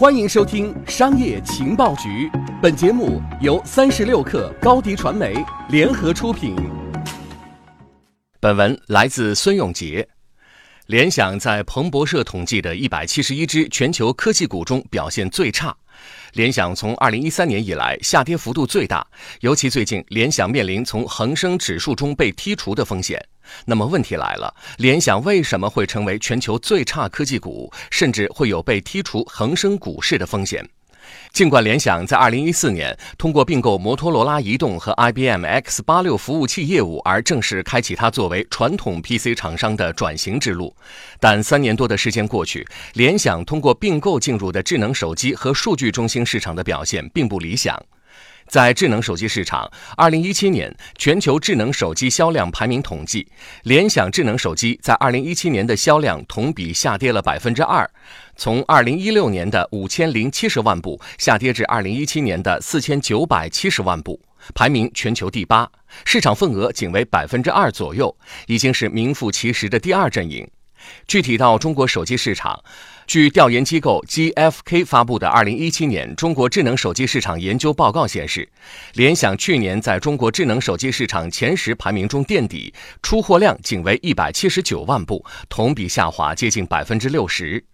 欢迎收听《商业情报局》，本节目由三十六克高低传媒联合出品。本文来自孙永杰。联想在彭博社统计的一百七十一只全球科技股中表现最差。联想从二零一三年以来下跌幅度最大，尤其最近，联想面临从恒生指数中被剔除的风险。那么问题来了，联想为什么会成为全球最差科技股，甚至会有被剔除恒生股市的风险？尽管联想在2014年通过并购摩托罗拉移动和 IBM X86 服务器业务而正式开启它作为传统 PC 厂商的转型之路，但三年多的时间过去，联想通过并购进入的智能手机和数据中心市场的表现并不理想。在智能手机市场，2017年全球智能手机销量排名统计，联想智能手机在2017年的销量同比下跌了百分之二，从2016年的五千零七十万部下跌至2017年的四千九百七十万部，排名全球第八，市场份额仅为百分之二左右，已经是名副其实的第二阵营。具体到中国手机市场，据调研机构 GfK 发布的《二零一七年中国智能手机市场研究报告》显示，联想去年在中国智能手机市场前十排名中垫底，出货量仅为一百七十九万部，同比下滑接近百分之六十。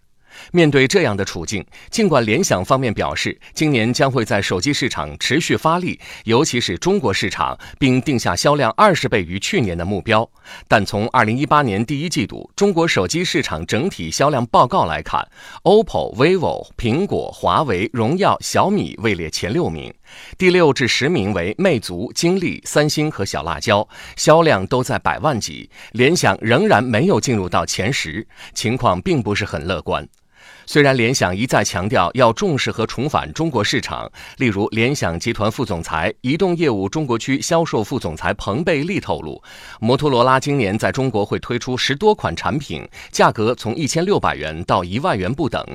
面对这样的处境，尽管联想方面表示今年将会在手机市场持续发力，尤其是中国市场，并定下销量二十倍于去年的目标，但从二零一八年第一季度中国手机市场整体销量报告来看，OPPO、vivo、苹果、华为、荣耀、小米位列前六名，第六至十名为魅族、金立、三星和小辣椒，销量都在百万级。联想仍然没有进入到前十，情况并不是很乐观。虽然联想一再强调要重视和重返中国市场，例如联想集团副总裁、移动业务中国区销售副总裁彭贝利透露，摩托罗拉今年在中国会推出十多款产品，价格从一千六百元到一万元不等。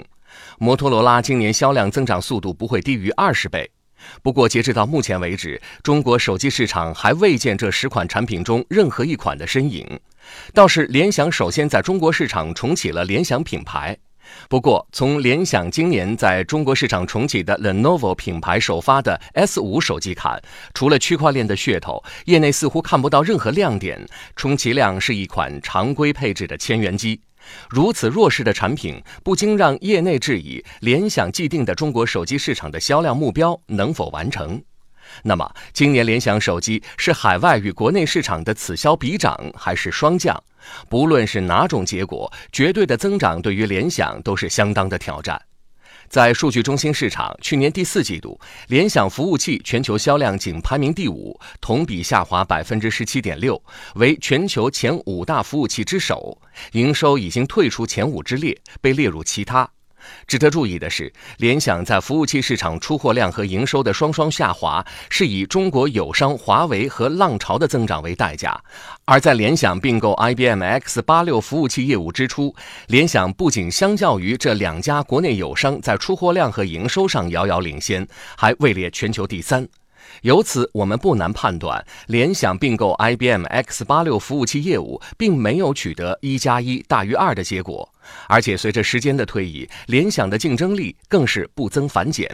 摩托罗拉今年销量增长速度不会低于二十倍。不过，截至到目前为止，中国手机市场还未见这十款产品中任何一款的身影。倒是联想首先在中国市场重启了联想品牌。不过，从联想今年在中国市场重启的 Lenovo 品牌首发的 S5 手机看，除了区块链的噱头，业内似乎看不到任何亮点，充其量是一款常规配置的千元机。如此弱势的产品，不禁让业内质疑联想既定的中国手机市场的销量目标能否完成。那么，今年联想手机是海外与国内市场的此消彼长，还是双降？不论是哪种结果，绝对的增长对于联想都是相当的挑战。在数据中心市场，去年第四季度，联想服务器全球销量仅排名第五，同比下滑百分之十七点六，为全球前五大服务器之首，营收已经退出前五之列，被列入其他。值得注意的是，联想在服务器市场出货量和营收的双双下滑，是以中国友商华为和浪潮的增长为代价。而在联想并购 IBM X86 服务器业务之初，联想不仅相较于这两家国内友商在出货量和营收上遥遥领先，还位列全球第三。由此，我们不难判断，联想并购 IBM X86 服务器业务，并没有取得一加一大于二的结果，而且随着时间的推移，联想的竞争力更是不增反减。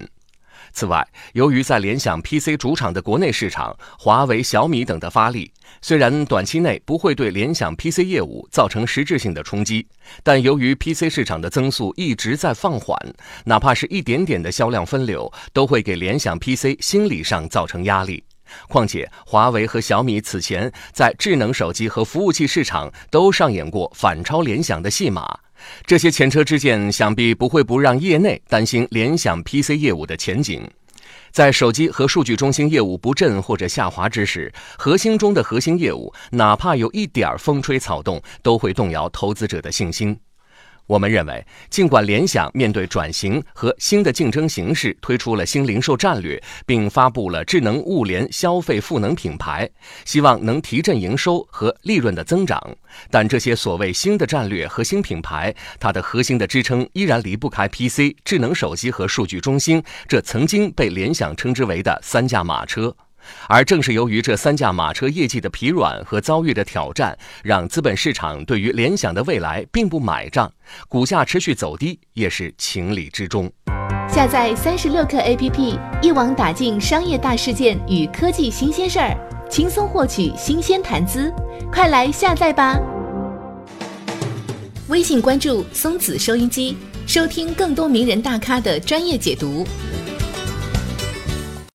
此外，由于在联想 PC 主场的国内市场，华为、小米等的发力，虽然短期内不会对联想 PC 业务造成实质性的冲击，但由于 PC 市场的增速一直在放缓，哪怕是一点点的销量分流，都会给联想 PC 心理上造成压力。况且，华为和小米此前在智能手机和服务器市场都上演过反超联想的戏码。这些前车之鉴，想必不会不让业内担心联想 PC 业务的前景。在手机和数据中心业务不振或者下滑之时，核心中的核心业务，哪怕有一点风吹草动，都会动摇投资者的信心。我们认为，尽管联想面对转型和新的竞争形势，推出了新零售战略，并发布了智能物联消费赋能品牌，希望能提振营收和利润的增长，但这些所谓新的战略和新品牌，它的核心的支撑依然离不开 PC、智能手机和数据中心这曾经被联想称之为的三驾马车。而正是由于这三驾马车业绩的疲软和遭遇的挑战，让资本市场对于联想的未来并不买账，股价持续走低也是情理之中。下载三十六课 APP，一网打尽商业大事件与科技新鲜事儿，轻松获取新鲜谈资。快来下载吧！微信关注松子收音机，收听更多名人大咖的专业解读。